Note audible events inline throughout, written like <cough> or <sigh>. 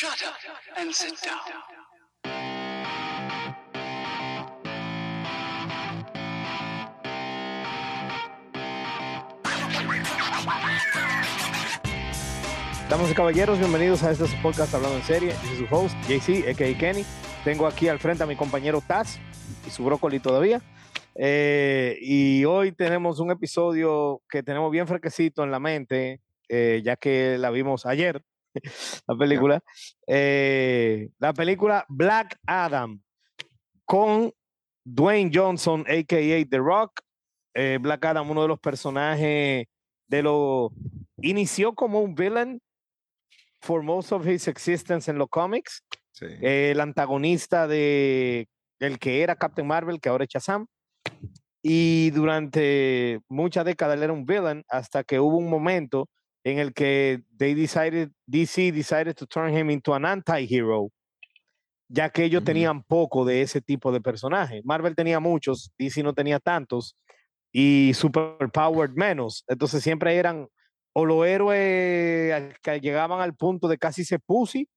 Shut up and sit down. Damas y caballeros, bienvenidos a este podcast Hablando en Serie. Yo soy su host, JC, a.k.a. Kenny. Tengo aquí al frente a mi compañero Taz y su brócoli todavía. Eh, y hoy tenemos un episodio que tenemos bien fresquecito en la mente, eh, ya que la vimos ayer, <laughs> la película. Eh, la película Black Adam con Dwayne Johnson, a.k.a. The Rock. Eh, Black Adam, uno de los personajes de lo... Inició como un villain for most of his existence en los cómics. Sí. el antagonista de el que era Captain Marvel, que ahora es Shazam. Y durante muchas décadas él era un villain hasta que hubo un momento en el que they decided, DC decided to turn him into an anti-hero, ya que ellos tenían poco de ese tipo de personajes. Marvel tenía muchos, DC no tenía tantos, y Superpowered menos. Entonces siempre eran o los héroes que llegaban al punto de casi se pussy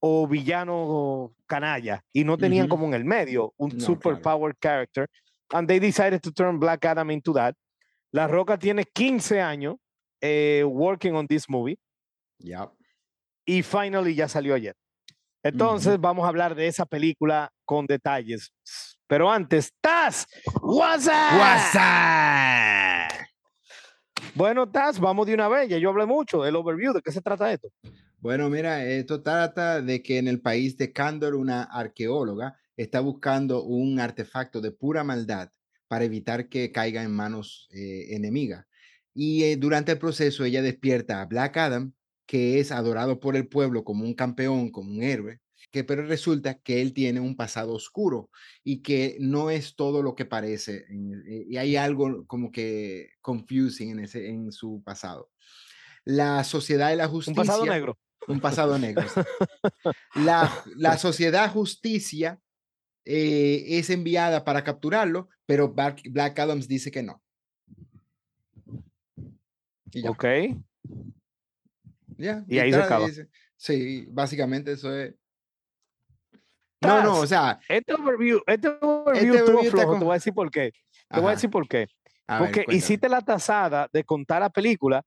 o villano canalla y no tenían como en el medio un No, super claro. powered character and they decided to turn Black Adam into that. La Roca tiene 15 años eh, working on this movie Ya. y finally ya salió ayer. Entonces vamos a hablar de esa película con detalles. Pero antes, Taz, what's up? Bueno, Taz, vamos de una vez. Ya yo hablé mucho. El overview, ¿de qué se trata esto? Bueno, mira, esto trata de que en el país de Kandor una arqueóloga está buscando un artefacto de pura maldad para evitar que caiga en manos eh, enemigas. Y eh, durante el proceso ella despierta a Black Adam, que es adorado por el pueblo como un campeón, como un héroe, que pero resulta que él tiene un pasado oscuro y que no es todo lo que parece. eh, y hay algo como que confusing en, ese, en su pasado. La sociedad de la Un justicia. pasado negro. Un pasado negro. La, <laughs> la sociedad justicia eh, es enviada para capturarlo, pero Black, Black Adams dice que no. Y ya. Ok. ya, y ahí se acaba. sí, básicamente eso es. No, no, o sea, Este overview, este overview Este estuvo overview flojo. con- Te voy a decir por qué. Te voy a decir por qué. a Porque hiciste la tasada de contar la película,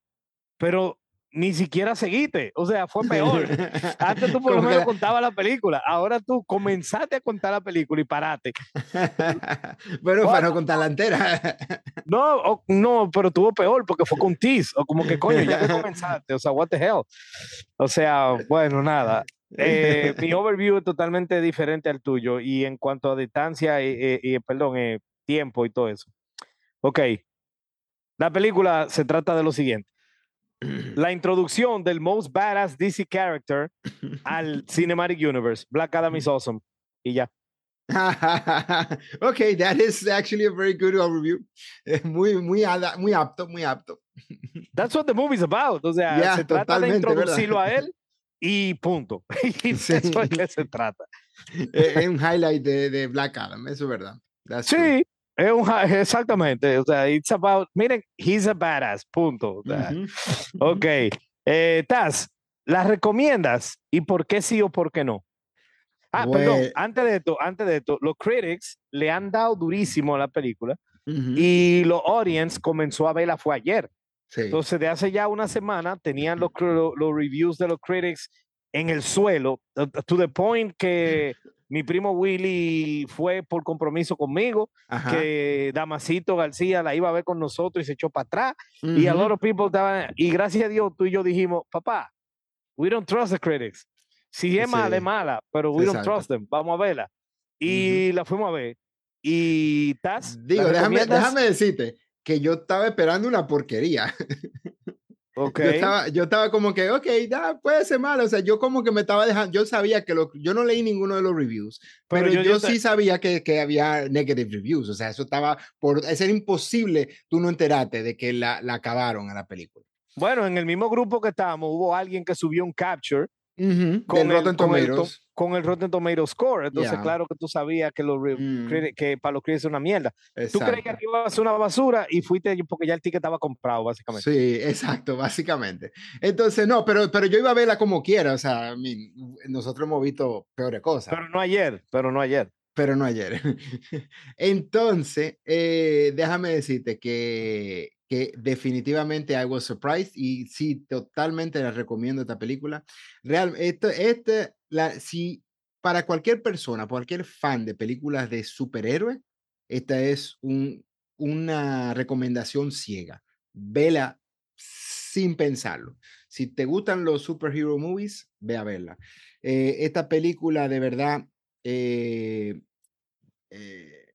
pero ni siquiera seguiste. O sea, fue peor. <laughs> Antes tú por lo menos contabas la película. Ahora tú comenzaste a contar la película y paraste. <laughs> bueno, para no contar la entera. <laughs> No, no, pero tuvo peor porque fue con tease. O como que coño, ya que comenzaste. O sea, what the hell. O sea, bueno, nada. Eh, mi overview es totalmente diferente al tuyo y en cuanto a distancia y, y, perdón, eh, tiempo y todo eso. Ok. La película se trata de lo siguiente. La <clears throat> introducción del most badass DC character <laughs> al Cinematic Universe. Black Adam is awesome. Y ya. <laughs> okay, that is actually a very good overview. Muy, muy, muy apto, muy apto. <laughs> That's what the movie's about. O sea, Ya, se trata de totalmente, ¿verdad? introducirlo a él y punto. Y de eso es que se trata. Es un highlight de, de Black Adam, eso es verdad. That's true. Es un, exactamente. O sea, it's about, miren, he's a badass, punto. O sea, Ujú. Ok. Eh, Taz, ¿las recomiendas? ¿Y por qué sí o por qué no? Ah, perdón, antes de esto, antes de esto, los critics le han dado durísimo a la película Ujú. y los audience comenzó a verla fue ayer. Sí. Entonces, de hace ya una semana tenían los, cr- lo- los reviews de los critics en el suelo, uh, to the point que mi primo Willy fue por compromiso conmigo, Ajá. que Damasito García la iba a ver con nosotros y se echó para atrás. Y a lot of people estaban, y gracias a Dios tú y yo dijimos, papá, we don't trust the critics. Si es mala, Sí. es mala, pero we don't trust them. Vamos a verla. Y la fuimos a ver. Y ¿la Digo, déjame, déjame decirte que yo estaba esperando una porquería. <laughs> Ok. Yo, estaba, yo estaba como que, ok, da, puede ser malo. O sea, yo como que me estaba dejando, yo sabía que lo, yo no leí ninguno de los reviews, Pero pero, yo- yo, yo sí sabía que, que había negative reviews. O sea, eso estaba por, es era imposible tú no enterarte de que la, la acabaron a la película. Bueno, en el mismo grupo que estábamos, hubo alguien que subió un capture Ujú, con del el, Rotten con, el, to- Tomatoes. con el Rotten Tomatoes score. Entonces, Ya. claro que tú sabías que, los Mm. que para los críticos es una mierda. Tú creías Exacto. que iba a ser una basura y fuiste porque ya el ticket estaba comprado, básicamente. Sí, exacto, básicamente. Entonces, no, pero, pero yo iba a verla como quiera, o sea, nosotros hemos visto peores cosas, Pero no ayer, pero no ayer. pero no ayer. <laughs> Entonces, eh, déjame decirte que, que definitivamente I was surprised y sí, totalmente la recomiendo esta película. Real, esto, este, la, si para cualquier persona, cualquier fan de películas de superhéroes, esta es un, una recomendación ciega. Vela sin pensarlo. Si te gustan los superhero movies, ve a verla. Eh, esta película de verdad, eh, eh,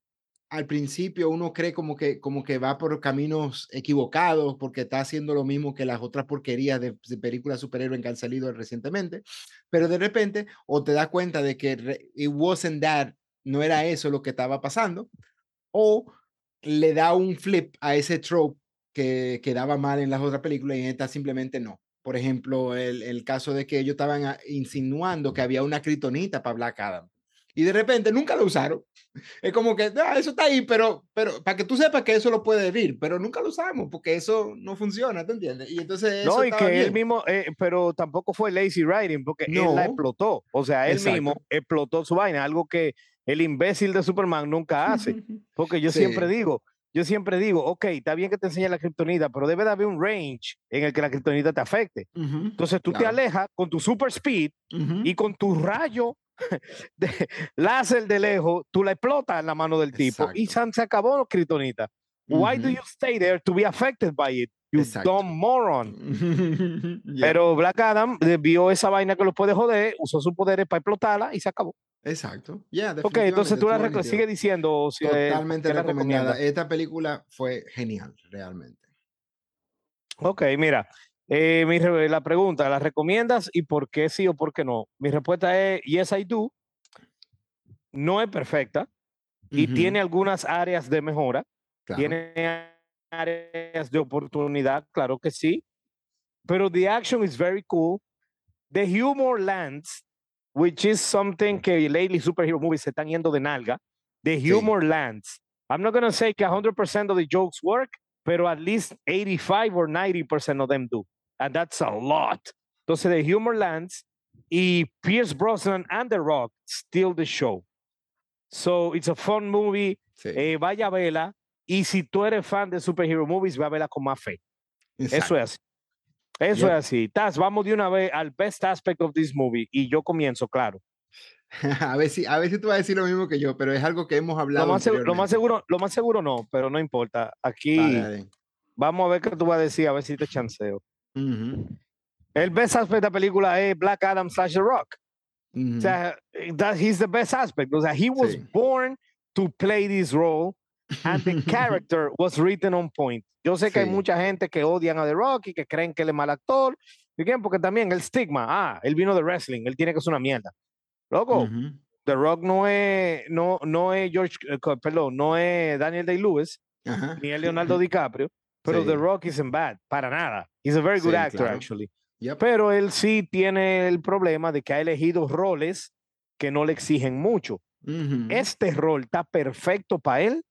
al principio uno cree como que, como que va por caminos equivocados porque está haciendo lo mismo que las otras porquerías de, películas superhéroes que han salido recientemente, pero de repente o te das cuenta de que it wasn't that, no era eso lo que estaba pasando, o le da un flip a ese trope que quedaba mal en las otras películas y en esta simplemente no. Por ejemplo, el, el caso de que ellos estaban ah, insinuando que había una kritonita para Black Adam. Y de repente nunca lo usaron. Es como que "Ah, eso está ahí, pero, pero para que tú sepas que eso lo puede herir, pero nunca lo usamos porque eso no funciona, ¿te entiendes? Y entonces eso No, y que él bien. mismo, eh, pero tampoco fue lazy writing, porque él la No. explotó. O sea, él mismo Exacto. explotó su vaina, algo que el imbécil de Superman nunca hace. <laughs> Porque yo siempre Sí. digo, yo siempre digo, ok, está bien que te enseñe la kriptonita, pero debe de haber un range en el que la kriptonita te afecte. Ujú, Entonces tú te Claro. alejas con tu super speed ujú. y con tu rayo <laughs> de láser de lejos, tú la explotas en la mano del tipo y Exacto. san- se acabó kriptonita. Why do you stay there to be affected by it? You Exacto. dumb moron. <laughs> Ya, Pero Black Adam eh, vio esa vaina que lo puede joder, usó sus poderes para explotarla y se acabó. Exacto. Ya, Ok, entonces tú la sigue diciendo si, eh, Totalmente recomendada. Esta película fue genial, realmente. Ok, mira, eh, mi la pregunta, ¿la recomiendas y por qué sí o por qué no? Mi respuesta es yes, I do. No es perfecta y Ujú, tiene algunas áreas de mejora, claro. tiene áreas de oportunidad, claro que sí, pero the action is very cool. The humor lands, which is something que lately superhero movies se están yendo de nalga. The Sí. humor lands. I'm not going to say que 100% of the jokes work, pero at least 85 or 90% of them do. And that's a lot. Entonces, the humor lands y Pierce Brosnan and The Rock steal the show. So, it's a fun movie. Sí, Eh, vaya a verla. Y si tú eres fan de superhero movies, va a verla con más fe. Eso es así. Eso es así. Taz, vamos de una vez al best aspect of this movie. Y yo comienzo, claro. <laughs> A ver, si, a ver si tú vas a decir lo mismo que yo, pero es algo que hemos Lo hablado. más, lo más seguro, lo más seguro no, pero no importa. Aquí vamos a ver qué tú vas a decir, a ver si te chanceo. Ujú, El best aspect de la película es Black Adam slash The Rock. ujú. O sea, that he's the best aspect. O sea, he was Sí. born to play this role and the <laughs> character was written on point. Yo sé que hay Sí. mucha gente que odian a The Rock y que creen que él es mal actor. ¿Y quién? Porque también el stigma, ah, él vino de wrestling, él tiene que ser una mierda. Loco, Ujú, The Rock no es, no, no es George, eh, perdón, no es Daniel Day-Lewis, ni es Leonardo <laughs> DiCaprio, pero Sí. The Rock isn't bad, para nada. He's a very good Sí, actor, claro. actually. Yep, Pero él sí tiene el problema de que ha elegido roles que no le exigen mucho. Este rol está perfecto para él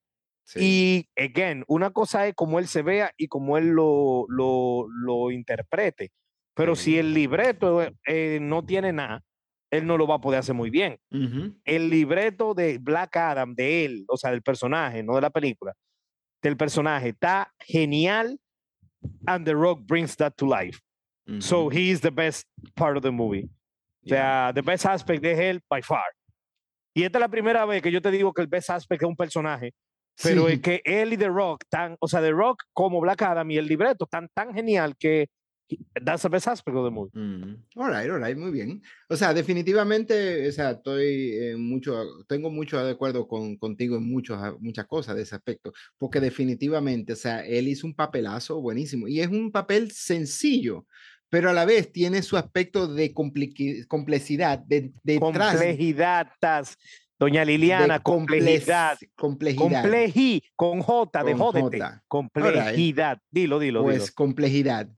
sí, y, again, una cosa es cómo él se vea y cómo él lo, lo, lo interprete. Pero si el libreto eh, no tiene nada, él no lo va a poder hacer muy bien. El libreto de Black Adam, de él, o sea, del personaje, no de la película, del personaje, está genial. And The Rock brings that to life. So he is the best part of the movie. O ya, sea, the best aspect de él, by far. Y esta es la primera vez que yo te digo que el best aspect es un personaje, pero sí. es que él y The Rock, tan, o sea, The Rock como Black Adam y el libreto tan, tan genial que that's the best aspect of the movie. Mm, All right, all right, muy bien. O sea, definitivamente, o sea, estoy eh, mucho, tengo mucho de acuerdo con, contigo en muchos, a- muchas cosas de ese aspecto, porque definitivamente, o sea, él hizo un papelazo buenísimo y es un papel sencillo, pero a la vez tiene su aspecto de complejidad de, detrás Complejidad, tas, doña de Liliana, comple- complejidad. complejidad. Compleji, con J, de Con jódete. Complejidad. Dilo, dilo, Pues dilo. complejidad.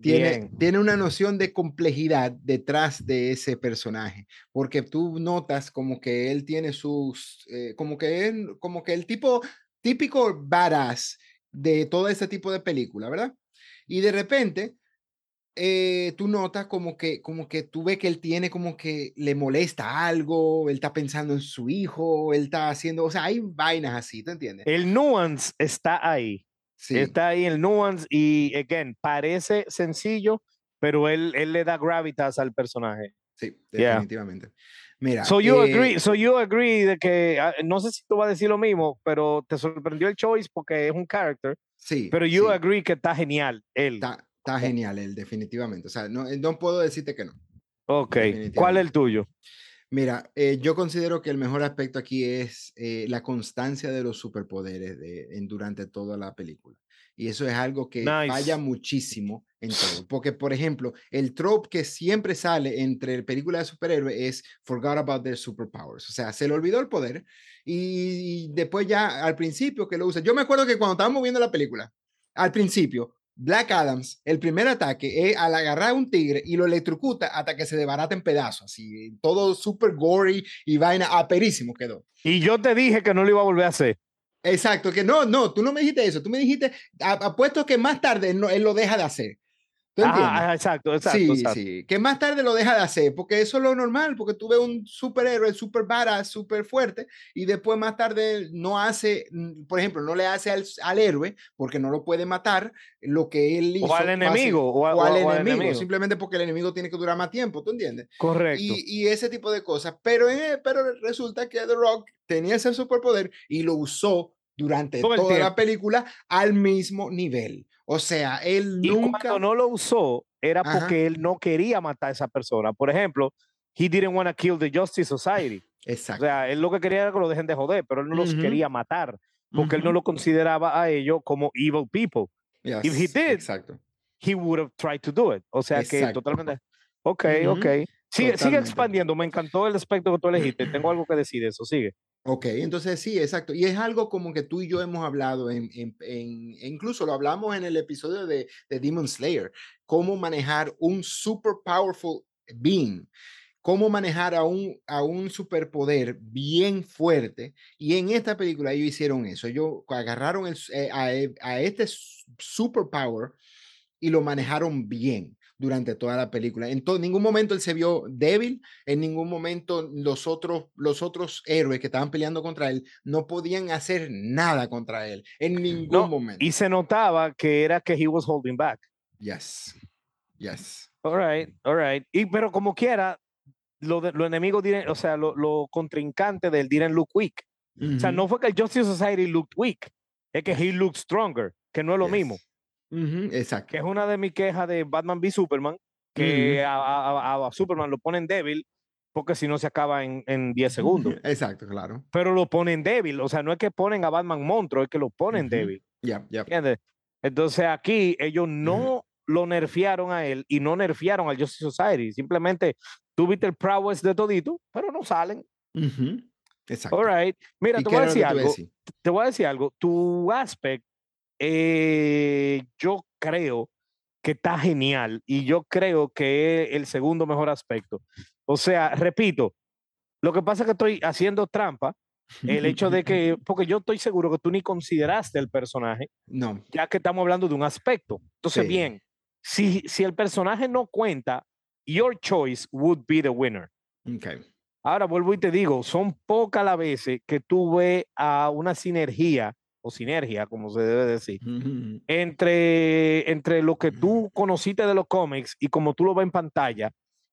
Tiene, tiene una noción de complejidad detrás de ese personaje, porque tú notas como que él tiene sus, eh, como que él, como que el tipo típico badass de todo ese tipo de película, ¿verdad? Y de repente eh, tú notas como que, como que tú ves que él tiene como que le molesta algo, él está pensando en su hijo, él está haciendo, o sea, hay vainas así, ¿te entiendes? El nuance está ahí. Sí, Está ahí el nuance y, again, parece sencillo, pero él, él le da gravitas al personaje. sí, Yeah. definitivamente. Mira, So you eh, agree, so you agree de que, ah, no sé si tú vas a decir lo mismo, pero te sorprendió el choice porque es un character, sí, pero you sí. agree que está genial él. Está, está genial él, definitivamente. O sea, no, eh, no puedo decirte que no. ok, ¿cuál es el tuyo? Mira, eh, yo considero que el mejor aspecto aquí es eh, la constancia de los superpoderes de, en, durante toda la película. Y eso es algo que falla Nice. muchísimo en todo. Porque, por ejemplo, el trope que siempre sale entre películas de superhéroes es forgot about their superpowers. O sea, se le olvidó el poder y, y después ya al principio que lo usa. Yo me acuerdo que cuando estábamos viendo la película, al principio, Black Adams, el primer ataque es al agarrar a un tigre y lo electrocuta hasta que se desbarata en pedazos, así, todo súper gory y vaina, aperísimo quedó. Y yo te dije que no lo iba a volver a hacer. Exacto, que no, no, tú no me dijiste eso, tú me dijiste, apuesto que más tarde él, no- él lo deja de hacer. ¿Tú entiendes? ajá, exacto, exacto, sí, exacto. sí, que más tarde lo deja de hacer, porque eso es lo normal, porque tú ves un superhéroe super badass, súper fuerte, y después más tarde no hace, mm, por ejemplo, no le hace al, al héroe, porque no lo puede matar, lo que él hizo. O al fácil- enemigo, o, a- o al o- enemigo, enemigo. simplemente porque el enemigo tiene que durar más tiempo, ¿tú entiendes? Correcto. Y, y ese tipo de cosas. Pero, eh, pero resulta que The Rock tenía ese superpoder y lo usó durante Todo toda la película al mismo nivel. O sea, él Y nunca... cuando no lo usó, era Ajá. porque él no quería matar a esa persona. Por ejemplo, he didn't want to kill the Justice Society. O Exacto. sea, él lo que quería era que lo dejen de joder, pero él no los Ujú. quería matar, porque él no lo consideraba a ellos como evil people. if he Yes, did, Exacto. He would have tried to do it. O sea que Exacto. totalmente. Ok, Ujú. ok. Sigue, sigue expandiendo. Me encantó el aspecto que tú elegiste. Tengo algo que decir de eso. Sigue. Ok, entonces sí, exacto. Y es algo como que tú y yo hemos hablado, en, e incluso lo hablamos en el episodio de, de Demon Slayer, cómo manejar un super powerful being, cómo manejar a un, a un superpoder bien fuerte. Y en esta película ellos hicieron eso. Ellos agarraron eh, a, a este superpower y lo manejaron bien durante toda la película. En ningún momento él se vio débil, en ningún momento los otros, los otros héroes que estaban peleando contra él no podían hacer nada contra él, en ningún No, momento. Y se notaba que era que he was holding back. Yes, yes. All right, all right. Y pero como quiera, lo los enemigos, didn't- o sea, lo, lo contrincante del didn't look weak. O sea, no fue que el Justice Society looked weak, es que he looked stronger, que no es lo yes. mismo. Ujú, Exacto. Que es una de mis quejas de Batman v Superman, que a, a- a- a Superman lo ponen débil porque si no se acaba en, en 10 segundos. <laughs> Exacto, claro. Pero lo ponen débil, o sea, no es que ponen a Batman monstruo, es que lo ponen Ujú. débil. Ya, ya. ¿Entiendes? Entonces aquí ellos no lo nerfearon a él y no nerfearon al Justice Society. Simplemente tuviste el prowess de todito, pero no salen. Exacto. All right. Mira, ¿Y te voy a decir tú algo. Te voy a decir algo. Tu aspect, eh, yo creo que está genial y yo creo que es el segundo mejor aspecto. O sea, repito, lo que pasa es que estoy haciendo trampa. El <laughs> hecho de que, porque yo estoy seguro que tú ni consideraste el personaje, No. ya que estamos hablando de un aspecto. Entonces, Sí. bien, si, si el personaje no cuenta, your choice would be the winner. Okay. Ahora vuelvo y te digo, son pocas las veces que tú ves a una sinergia, o sinergia, como se debe decir, entre, entre lo que tú conociste de los cómics y como tú lo ves en pantalla,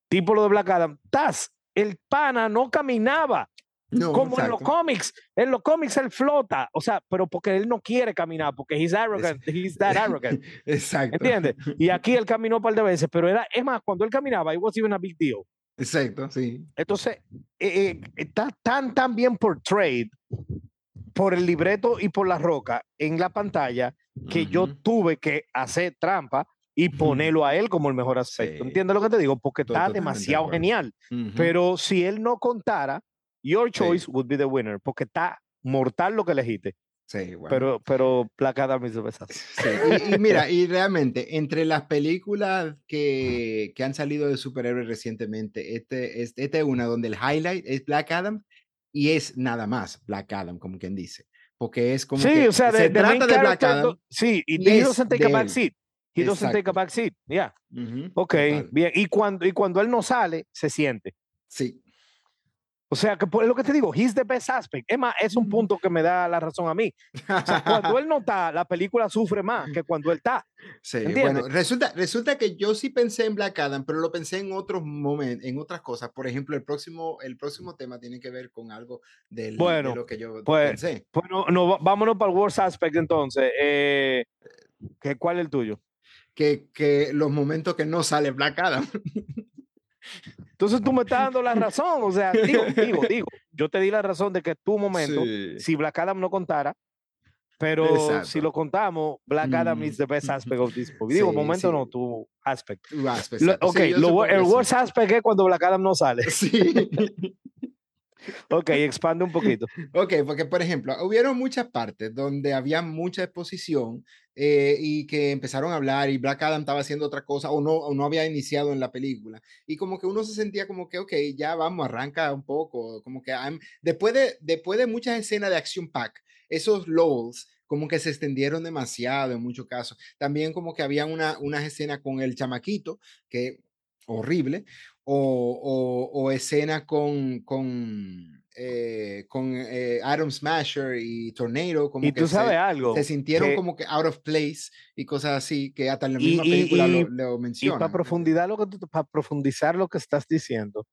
tipo lo de Black Adam, Taz, el pana no caminaba No, como en los cómics. En los cómics él flota, o sea, pero porque él no quiere caminar, porque he's arrogant, he's that <laughs> arrogant, Exacto. ¿entiendes? Y aquí él <laughs> caminó un par de veces, pero era, es más, cuando él caminaba, it was even a big deal. Exacto, sí. Entonces, eh, eh, está tan, tan bien portrayed por el libreto y por la roca en la pantalla que yo Ujú, tuve que hacer trampa y ponerlo a él como el mejor aspecto. Sí. ¿Entiendes lo que te digo? Porque Estoy está demasiado genial. ujú. Pero si él no contara, your Sí. choice would be the winner, porque está mortal lo que elegiste. Sí, bueno. Pero, pero Black Adam is the best Aspect. Sí, y, y mira, y realmente, entre las películas que, que han salido de superhéroes recientemente, este, es- esta es una donde el highlight es Black Adam y es nada más Black Adam, como quien dice. Porque es como Sí, que o sea, se de, trata de Black Adam. do- sí, y y he es doesn't take a back seat. He doesn't take a Exacto. back seat. Yeah. Ujú, Ok, total. bien. Y cuando, y cuando él no sale, se siente. Sí, O sea, que por lo que te digo, he's the best aspect. Es más, es un punto que me da la razón a mí. O sea, cuando él no está, la película sufre más que cuando él está. Sí, ¿Entiendes? bueno, resulta, resulta que yo sí pensé en Black Adam, pero lo pensé en otros momentos, en otras cosas. Por ejemplo, el próximo, el próximo tema tiene que ver con algo del, Bueno, de lo que yo pues, pensé. Bueno, no, va- vámonos para el worst aspect entonces. Eh, ¿qué- ¿Cuál es el tuyo? Que, que los momentos que no sale Black Adam. <laughs> Entonces tú me estás dando la razón. O sea, digo, <laughs> digo, digo. Yo te di la razón de que tu momento, Sí. si Black Adam no contara, pero si Exacto. lo contamos, Black Adam is the best Mm. aspect of this movie. Digo, Sí, momento sí. no, tu aspect. Aspect, Lo- ok, lo el worst aspect es cuando Black Adam no sale. <laughs> Sí. Ok, expande un poquito. Ok, porque por ejemplo, hubieron muchas partes donde había mucha exposición eh, y que empezaron a hablar y Black Adam estaba haciendo otra cosa o no, o no había iniciado en la película. Y como que uno se sentía como que, ok, ya vamos, arranca un poco, como que I'm- después, de, después de muchas escenas de Action Pack, esos lulls como que se extendieron demasiado en muchos casos. También como que había una, unas escenas con el chamaquito, que horrible, o, o, o escena con, con, eh, con eh, Adam Smasher y Tornado, como Y que tú sabes se, algo. se sintieron que- como que out of place y cosas así, que hasta en la misma y- película y- lo, lo Y para profundizar lo que tú, para profundizar lo que estás diciendo,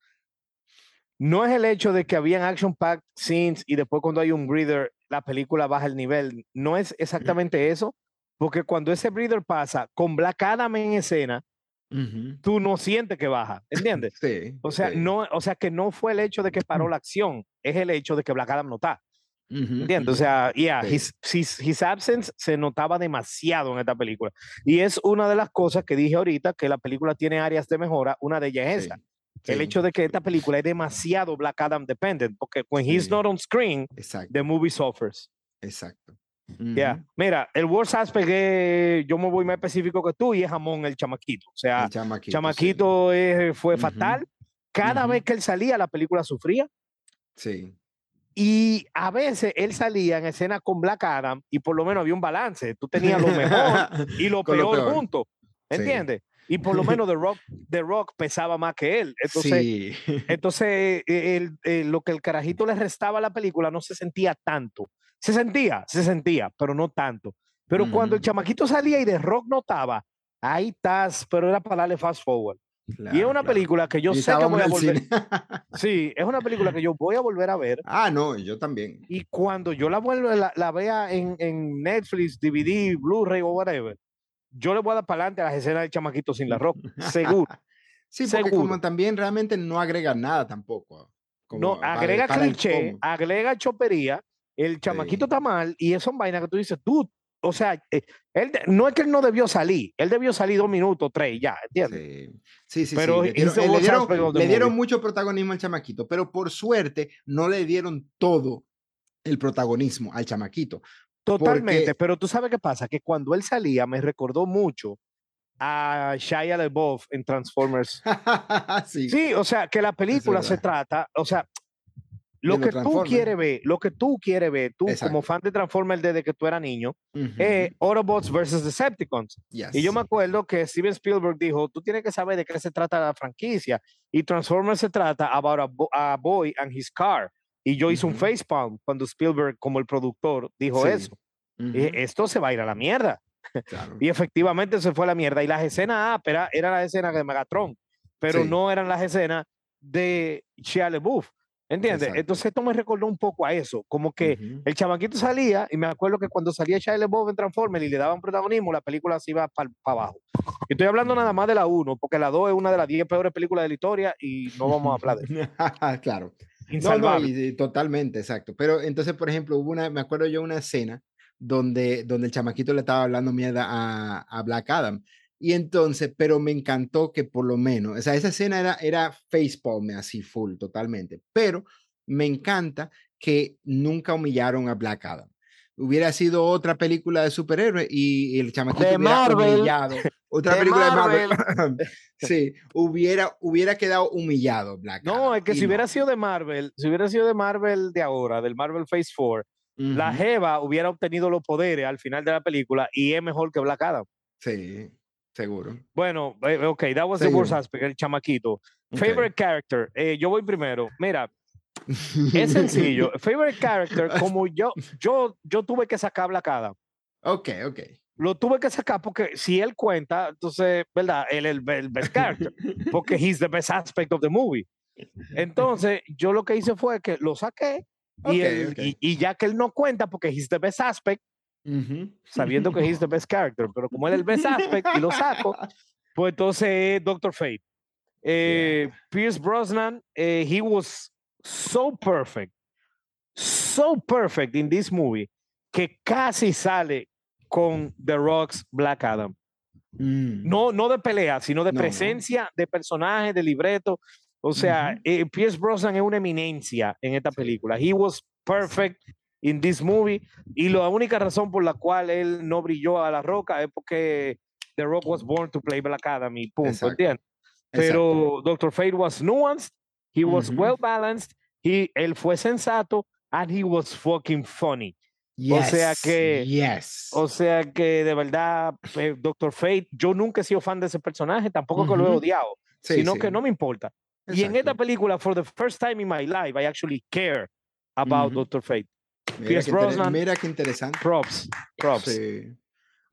no es el hecho de que habían action packed scenes y después cuando hay un breather la película baja el nivel. No es exactamente eso, porque cuando ese breather pasa con Black Adam en escena, Ujú. tú no sientes que baja, ¿entiendes? Sí, O sea, sí. no, o sea que no fue el hecho de que paró la acción, es el hecho de que Black Adam no está. ¿Entiendes? O sea, yeah, Sí. his, his, his absence se notaba demasiado en esta película. Y es una de las cosas que dije ahorita, que la película tiene áreas de mejora. Una de ellas es esa. El hecho de que esta película es demasiado Black Adam dependent, porque when he's not on screen, Exacto, the movie suffers. exacto. Yeah. Ujú. Mira, el worst aspect es, yo me voy más específico que tú, y es jamón el chamaquito. O sea, El chamaquito. sí. fue fatal. Cada ujú. vez que él salía, la película sufría. Sí. Y a veces él salía en escena con Black Adam y por lo menos había un balance. Tú tenías lo mejor <laughs> y lo peor, peor. juntos. Sí. Y por lo menos <laughs> The Rock, The Rock pesaba más que él. Entonces, sí. <laughs> entonces eh, el- eh, lo que el carajito le restaba a la película no se sentía tanto. Se sentía, se sentía, pero no tanto. Pero cuando el chamaquito salía y The Rock no estaba, ahí estás, pero era para darle fast forward. y es Claro, una claro. película que yo Y sé que voy a el volver. cine. <laughs> Sí, es una película que yo voy a volver a ver. ah, no, yo también. Y cuando yo la vuelva, la, la vea en, en Netflix, DVD, Blu-ray o whatever, yo le voy a dar para adelante a las escenas del chamaquito sin la ropa. Seguro. <laughs> Sí, porque Seguro. como también realmente no agrega nada tampoco. como no, para- agrega para cliché, agrega chopería, el chamaquito Sí. está mal y eso son vainas que tú dices, tú, o sea, eh, él no es que él no debió salir, él debió salir dos minutos, tres, ya, ¿entiendes? Sí, sí, sí. Pero sí, Le he's dieron, eh, le dieron- le movie. mucho protagonismo al chamaquito, pero por suerte no le dieron todo el protagonismo al chamaquito. Totalmente, porque- pero tú sabes qué pasa, que cuando él salía me recordó mucho a Shia LaBeouf en Transformers <laughs> sí, Sí, o sea, que la película se trata, o sea, lo que tú quieres ver, lo que tú quieres ver, tú como Exacto. fan de Transformers desde que tú eras niño, ujú, es Autobots versus Decepticons. Y yo yes, me acuerdo que Steven Spielberg dijo, tú tienes que saber de qué se trata la franquicia. Y Transformers se trata about a, bo- a boy and his car. Y yo hice un facepalm cuando Spielberg, como el productor, dijo Sí, eso. Y dije, ujú, esto se va a ir a la mierda. <laughs> claro. Y efectivamente se fue a la mierda. Y las escenas áperas eran las escenas de Megatron, pero Sí. no eran las escenas de Shia LaBeouf. ¿Entiendes? Exacto. Entonces esto me recordó un poco a eso, como que Ujú, el chamaquito salía y me acuerdo que cuando salía Shia LaBeouf en Transformers y le daban protagonismo, la película se iba para abajo. Y estoy hablando nada más de la 1, porque la 2 es una de las 10 peores películas de la historia y no vamos a hablar de eso. <laughs> claro. No, no, Insalvable. y, y totalmente, exacto. Pero entonces, por ejemplo, hubo una, me acuerdo yo una escena donde, donde el chamaquito le estaba hablando mierda a, a Black Adam. Y entonces, pero me encantó que por lo menos, o sea, esa escena era, era facepalm así full, totalmente. Pero me encanta que nunca humillaron a Black Adam. Hubiera sido otra película de superhéroes y, el chamaquito De hubiera Marvel. humillado. Otra De película de Marvel. <laughs> sí, hubiera, hubiera quedado humillado Black No, Adam, es que si hubiera sido de Marvel, si hubiera sido de Marvel de ahora, del Marvel Phase 4, la Jeva hubiera obtenido los poderes al final de la película y es mejor que Black Adam. Sí, seguro. Bueno, eh, ok, that was the worst Seguro. aspect, el chamaquito. Favorite character, eh, yo voy primero. Mira, es <laughs> sencillo. Favorite character, como yo, yo, yo tuve que sacar Black Adam. ok, ok. Lo tuve que sacar porque si él cuenta, entonces, ¿verdad? Él es el, el best character, porque he's the best aspect of the movie. Entonces, yo lo que hice fue que lo saqué y, Ok, él- ok. y, y ya que él no cuenta porque he's the best aspect, Ujú. sabiendo que he's the best character, pero como él es el best aspect y lo saco, pues entonces es Doctor Fate. Eh, Pierce Brosnan, eh, he was so perfect, so perfect in this movie que casi sale con The Rock's Black Adam. Mm, No, no de pelea, sino de No, no. presencia de personaje, de libreto. O sea, eh, Pierce Brosnan es una eminencia en esta película. He was perfect in this movie. Y la única razón por la cual él no brilló a la roca es porque The Rock was born to play Black Adam y punto. ¿entiendes? Pero Doctor Fate was nuanced, he was Ujú. well balanced, he, él fue sensato, and he was fucking funny. o sea Yes, que- Yes. O sea que de verdad, eh, Doctor Fate, yo nunca he sido fan de ese personaje, tampoco que lo he odiado, Sí, sino sí, que no me importa. Y en esta película, for the first time in my life, I actually care about Ujú. Doctor Fate. Mira Pierce inter- Brosnan. Mira qué interesante. Props, props. Sí.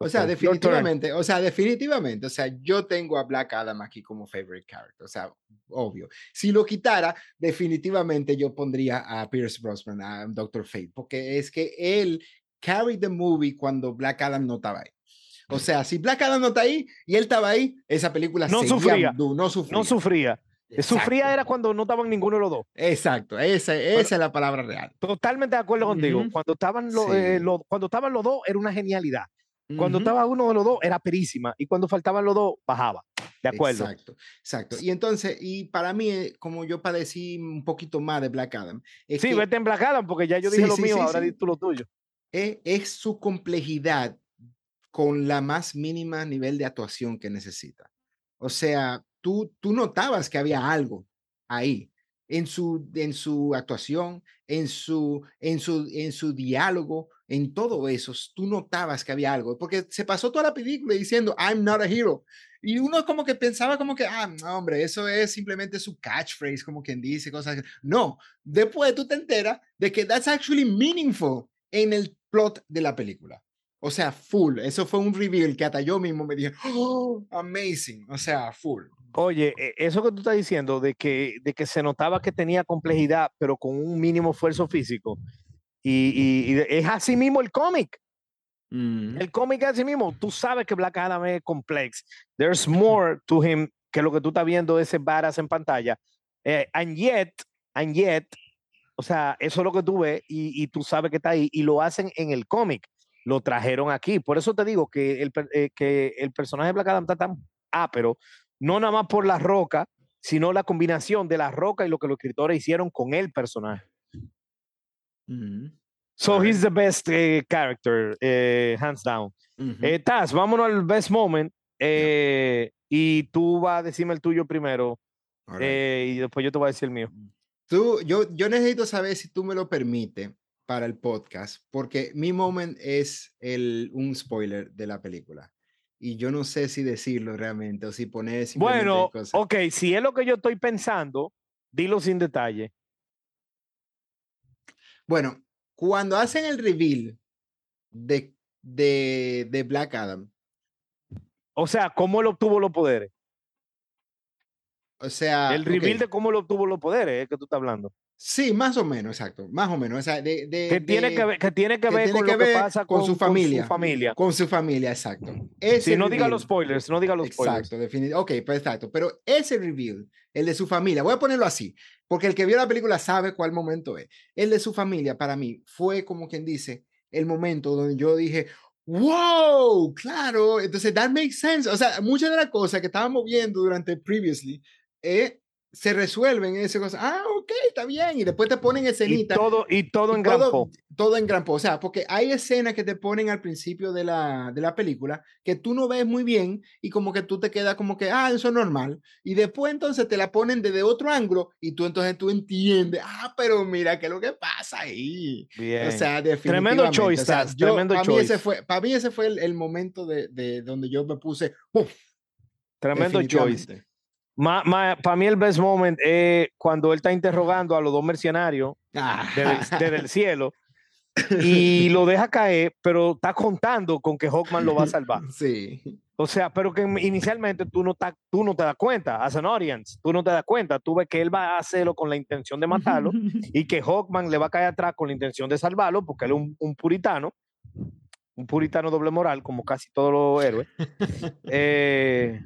O sea, definitivamente, o sea, definitivamente, o sea, yo tengo a Black Adam aquí como favorite character, o sea, obvio. Si lo quitara, definitivamente yo pondría a Pierce Brosnan, a Doctor Fate, porque es que él carried the movie cuando Black Adam no estaba ahí. O sea, si Black Adam no está ahí y él estaba ahí, esa película No sufría, du- no sufría. No sufría. Sufría era cuando no estaban ninguno de los dos. Exacto, esa, esa es la palabra real. Totalmente de acuerdo contigo. Cuando estaban los, Sí. eh, los- cuando estaban los dos, era una genialidad. Cuando Ujú. estaba uno de los dos, era perísima. Y cuando faltaban los dos, bajaba. De acuerdo. Exacto, exacto. Y entonces, y para mí, eh, como yo padecí un poquito más de Black Adam, es, Sí, que vete en Black Adam, porque ya yo Sí, dije lo sí, mío, sí, ahora sí. di tú lo tuyo. es, es su complejidad con la más mínima nivel de actuación que necesita. O sea, tú, tú notabas que había algo ahí en su, en su actuación, en su, en, su, en su diálogo, en todo eso, tú notabas que había algo, porque se pasó toda la película diciendo, I'm not a hero. Y uno como que pensaba como que, ah, no, hombre, eso es simplemente su catchphrase, como quien dice cosas. No, después tú te enteras de que that's actually meaningful en el plot de la película. O sea, full. Eso fue un reveal que hasta yo mismo me dije, oh, amazing. O sea, full. Oye, e- eso que tú estás diciendo de que, de que se notaba que tenía complejidad, pero con un mínimo esfuerzo físico. Y, y- y de- es así mismo el cómic. El cómic es así mismo. Tú sabes que Black Adam es complex. There's more to him que lo que tú estás viendo de ese badass en pantalla. Eh, and yet, and yet, o sea, eso es lo que tú ves y, y tú sabes que está ahí y lo hacen en el cómic. Lo trajeron aquí. Por eso te digo que el, eh, que el personaje de Black Adam está tan ápero, no nada más por la roca, sino la combinación de la roca y lo que los escritores hicieron con el personaje. So he's the best eh, character, eh, hands down. ujú. Eh, Taz, vámonos al best moment. eh, y tú vas a decirme el tuyo primero. Alright. eh, y después yo te voy a decir el mío. Tú, yo, yo necesito saber si tú me lo permites para el podcast, porque mi moment es el, un spoiler de la película. Y yo no sé si decirlo realmente o si poner Bueno, cosas. ok, si es lo que yo estoy pensando, dilo sin detalle. Bueno, cuando hacen el reveal de, de, de Black Adam, O sea, cómo él obtuvo los poderes. o sea, el reveal de cómo él obtuvo los poderes es que tú estás hablando. sí, más o menos, exacto, más o menos, o sea, de, de- Que tiene de- que ver, que tiene que que ver tiene con que lo que ver pasa con con, su familia. familia. con su familia, exacto. Ese Si no diga los spoilers, no diga los spoilers. Exacto, defini- Ok, pues exacto. Pero ese reveal, el de su familia, voy a ponerlo así, porque el que vio la película sabe cuál momento es. El de su familia, para mí, fue como quien dice, el momento donde yo dije, wow, claro, entonces that makes sense. O sea, muchas de las cosas que estábamos viendo durante previously, eh, se resuelven en esa cosa. Ah, ok, está bien. Y después te ponen Y escenita. todo, y todo y en gran todo, po. todo en gran, o sea, porque hay escenas que te ponen al principio de la, de la película que tú no ves muy bien y como que tú te quedas como que, ah, eso es normal. Y después entonces te la ponen desde otro ángulo y tú entonces tú entiendes, ah, pero mira qué es lo que pasa ahí. Bien. O sea, definitivamente. Tremendo choice, o sea, Taz, yo- tremendo para Mí ese fue, para mí ese fue el, el momento de, de donde yo me puse, ¡puf! Tremendo choice. Para mí el best moment es cuando él está interrogando a los dos mercenarios Ah, desde, el- desde el cielo <laughs> y lo deja caer, pero está contando con que Hawkman lo va a salvar. <laughs> Sí. O sea, pero que inicialmente tú no, ta- tú no te das cuenta, as an audience, tú no te das cuenta, tú ves que él va a hacerlo con la intención de matarlo <laughs> y que Hawkman le va a caer atrás con la intención de salvarlo porque él es un, un puritano, un puritano doble moral, como casi todos los héroes. Eh,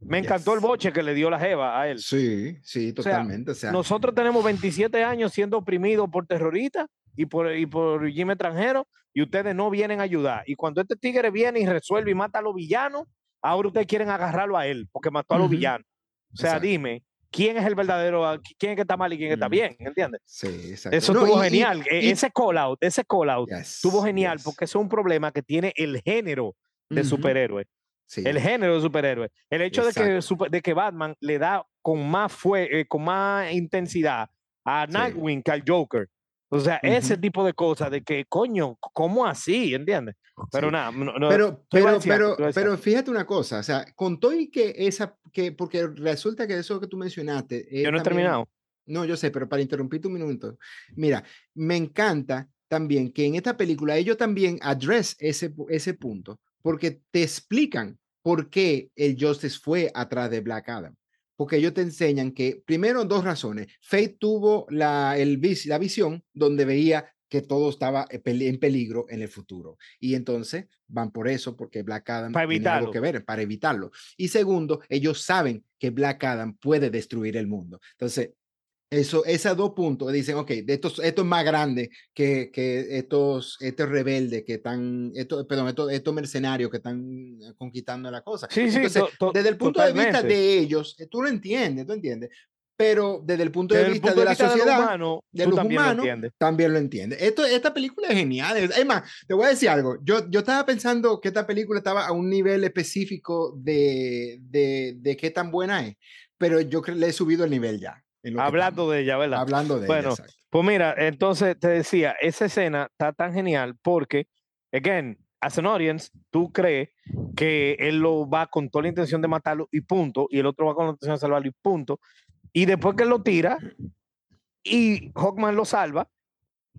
me encantó el boche que le dio la jeva a él. Sí, sí, O sea, totalmente. O sea, Nosotros tenemos 27 años siendo oprimidos por terroristas y por, y por régimen extranjero y ustedes no vienen a ayudar. Y cuando este tigre viene y resuelve y mata a los villanos, ahora ustedes quieren agarrarlo a él porque mató a los villanos. O sea, Exacto. dime, ¿quién es el verdadero, quién es que está mal y quién está bien? ¿Entiendes? sí, exacto. Eso No, estuvo y- genial. E- y- ese call out, ese call out estuvo Yes, genial yes. porque eso es un problema que tiene el género de Ujú, superhéroe. Sí. El género de superhéroe. El hecho de que, de que Batman le da con más, fue, eh, con más intensidad a Sí. Nightwing que al Joker. O sea, ese Ujú. tipo de cosas de que, coño, ¿cómo así? ¿Entiendes? Pero Sí. nada, no, no, Pero, pero, decir pero, pero fíjate una cosa, o sea, con todo y que esa, que, porque resulta que eso que tú mencionaste. es yo no he también- terminado. No, yo sé, pero para interrumpirte un minuto. Mira, me encanta también que en esta película ellos también address ese, ese punto, porque te explican por qué el Justice fue atrás de Black Adam. Porque ellos te enseñan que, primero, dos razones. Fate tuvo la, el, la visión donde veía que todo estaba en peli- en peligro en el futuro. Y entonces van por eso, porque Black Adam Para tiene algo que ver, para evitarlo. Y segundo, ellos saben que Black Adam puede destruir el mundo. Entonces, eso, esos dos puntos dicen, ok, de estos, esto es más grande que, que estos, estos rebeldes que están, estos, perdón, estos, estos mercenarios que están eh, conquistando la cosa. Sí, sí, Entonces, to- to- desde el punto de vista totalmente. de ellos, eh, tú lo entiendes, tú entiendes, pero desde el punto Desde de el vista punto de la vista de lo sociedad, humano, de los también lo humanos, entiendes. también lo entiendes. Esto, esta película es genial. Es más, te voy a decir algo. Yo, yo estaba pensando que esta película estaba a un nivel específico de, de, de qué tan buena es, pero yo le he subido el nivel ya. Hablando de ella, ¿verdad? Hablando de Bueno, ella, exacto. Pues mira, entonces te decía, esa escena está tan genial porque, again, as an audience, tú crees que él lo va con toda la intención de matarlo y punto, y el otro va con la intención de salvarlo y punto. Y después que él lo tira y Hawkman lo salva,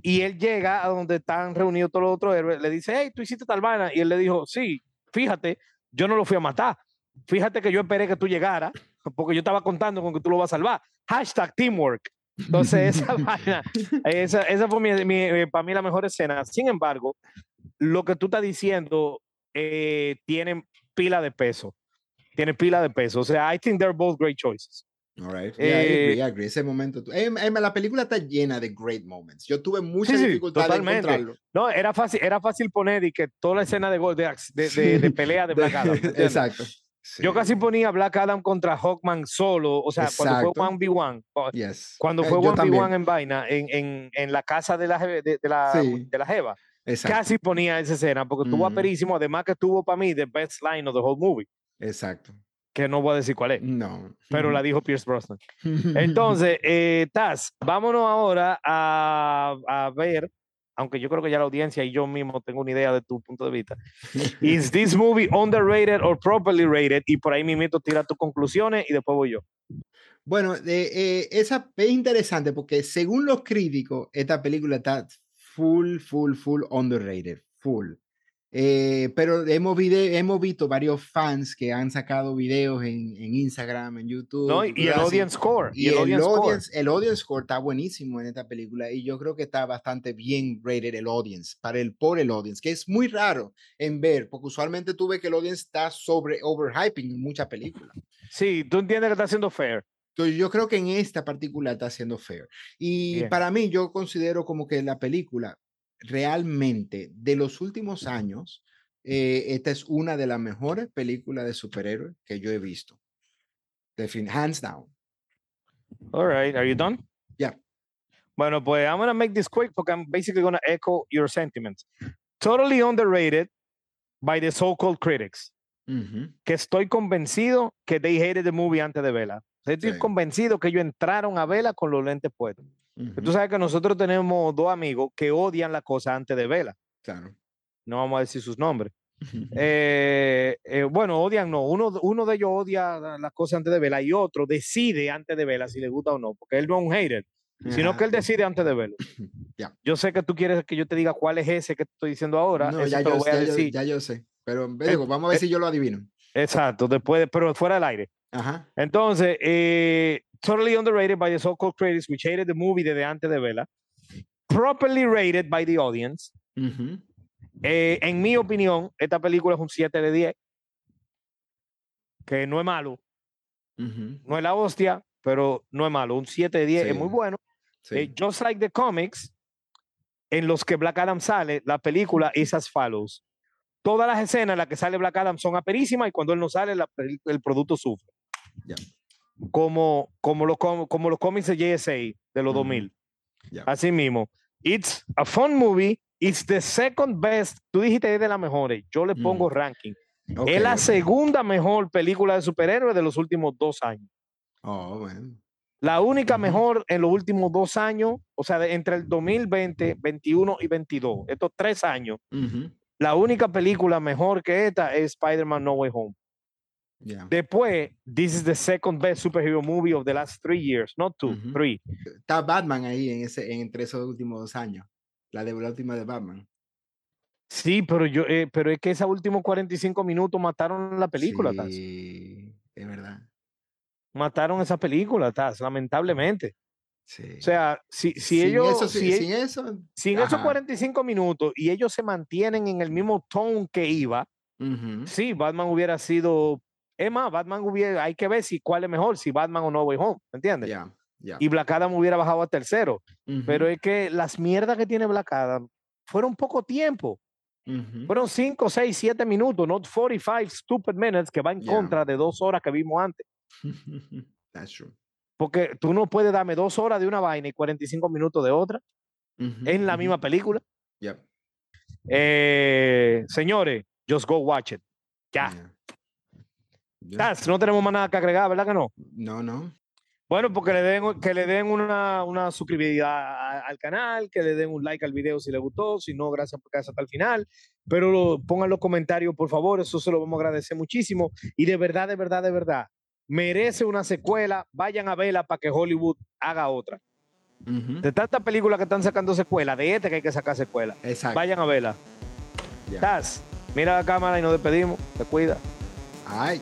y él llega a donde están reunidos todos los otros héroes, le dice, hey, tú hiciste tal vaina, y él le dijo, sí, fíjate, yo no lo fui a matar. Fíjate que yo esperé que tú llegaras, porque yo estaba contando con que tú lo vas a salvar. Hashtag teamwork. Entonces, <laughs> esa vaina, esa, esa fue mi, mi- para mí la mejor escena. Sin embargo, lo que tú estás diciendo eh, tiene pila de peso. Tiene pila de peso. O sea, I think they're both great choices. All right. Yeah, I agree, I Eh, agree. Ese momento. em, la película está llena de great moments. Yo tuve mucha sí, dificultad de totalmente. encontrarlo. No, era fácil, era fácil poner y que toda la escena de, de, de, de- de pelea <laughs> de Black Adam. ¿me <laughs> Exacto. Yo Sí. casi ponía Black Adam contra Hawkman solo, o sea, cuando fue Exacto. 1v1, o- Yes. cuando Eh, fue yo 1v1 también. en vaina, en, en, en la casa de la, de, de la, Sí. de la Jeva, Exacto. casi ponía esa escena porque estuvo Ujú. aperísimo, además que estuvo para mí the best line of the whole movie, Exacto. que no voy a decir cuál es, No. pero la dijo Pierce Brosnan. <laughs> Entonces, eh, Taz, vámonos ahora a, a ver, aunque yo creo que ya la audiencia y yo mismo tengo una idea de tu punto de vista. ¿Is this movie underrated or properly rated? Y por ahí mismo tira tus conclusiones y después voy yo. Bueno, eh, esa es interesante porque según los críticos, esta película está full, full, full underrated, full. Eh, pero hemos, vide- hemos visto varios fans que han sacado videos en, en Instagram, en YouTube. ¿no? Y, y el así, audience score. Y, el, audience, el audience score está buenísimo en esta película y yo creo que está bastante bien rated el audience, para el, por el audience, que es muy raro en ver, porque usualmente tú ves que el audience está sobre overhyping en muchas películas. Sí, tú entiendes que está siendo fair. Entonces, yo creo que en esta particular está siendo fair. Y Bien. para mí, yo considero como que la película realmente de los últimos años, eh, esta es una de las mejores películas de superhéroes que yo he visto. De fin, hands down. All right, are you done? Ya. Bueno, pues I'm gonna make this quick porque I'm basically gonna echo your sentiments. Totally underrated by the so-called critics. Ujú, Que estoy convencido que they hated the movie antes de verla. Estoy Sí. convencido que ellos entraron a verla con los lentes puestos. Ujú, Tú sabes que nosotros tenemos dos amigos que odian la cosa antes de verla. Claro. No vamos a decir sus nombres. Eh, eh, bueno, odian no. Uno, uno de ellos odia la- las cosas antes de verla y otro decide antes de verla si le gusta o no, porque él no es un hater, sino que él decide antes de verlo. <coughs> Ya. Yo sé que tú quieres que yo te diga cuál es ese que te estoy diciendo ahora. No, ya yo, voy a ya yo- decir. ya yo sé. Pero Eh, digo, vamos a ver eh, si yo lo adivino. Exacto, después, de- pero fuera del aire. Ajá. Entonces, eh, totally underrated by the so-called critics, which hated the movie desde antes de verla. Properly rated by the audience. ujú, Eh, en mi opinión, esta película es un 7 de 10. Que no es malo, ujú, no es la hostia, pero no es malo. Un 7 de 10 es muy Sí, bueno. sí. Eh, just like the comics, en los que Black Adam sale, la película is as follows. Todas las escenas en las que sale Black Adam son aperísimas y cuando él no sale, la pel- el producto sufre. Ya. Como, como, los, com- como los cómics de JSA de los Ujú. 2000. Ya. Así mismo. It's a fun movie. It's the second best. Tú dijiste es de las mejores. Yo le pongo Mm. ranking. Ok, es la ok. segunda mejor película de superhéroes de los últimos dos años. Oh, bueno. La única mejor en los últimos dos años, o sea, de- entre el 2020, 21 y 22, estos tres años, la única película mejor que esta es Spider-Man No Way Home. Ya. Después, this is the second best superhero movie of the last three years, not two, Ujú. three. Está Batman ahí en ese, en- entre esos últimos dos años. La de la última de Batman. Sí, pero yo, eh, pero es que esos últimos 45 minutos mataron la película, Taz. Sí, es verdad. Mataron esa película, Taz, lamentablemente. Sí. O sea, si, si sin ellos, eso, si sin, e- sin eso. sin esos ajá. 45 minutos y ellos se mantienen en el mismo tone que iba, Ujú, sí, Batman hubiera sido. Es más, Batman hubiera. Hay que ver si cuál es mejor, si Batman o No Way Home, ¿me entiendes? Ya, ya. Y Black Adam hubiera bajado a tercero. Pero es que las mierdas que tiene Black Adam fueron poco tiempo. ujú, Fueron 5, 6, 7 minutos, not 45 stupid minutes que va en Ya. contra de dos horas que vimos antes. <laughs> That's true. Porque tú no puedes darme dos horas de una vaina y 45 minutos de otra Ujú, en la misma película. yep, Eh, señores, just go watch it. Ya. yeah. Taz, no tenemos más nada que agregar, ¿verdad que no? No, no. Bueno, porque le den, que le den una, una suscribida al canal, que le den un like al video si le gustó, si no, gracias por quedarse hasta el final. Pero lo- pongan los comentarios, por favor, eso se lo vamos a agradecer muchísimo. Y de verdad, de verdad, de verdad, merece una secuela. Vayan a verla para que Hollywood haga otra. De tantas películas que están sacando secuela, de este que hay que sacar secuela. Exacto. Vayan a verla. ya. Taz, mira la cámara y nos despedimos. Te cuida. Ay.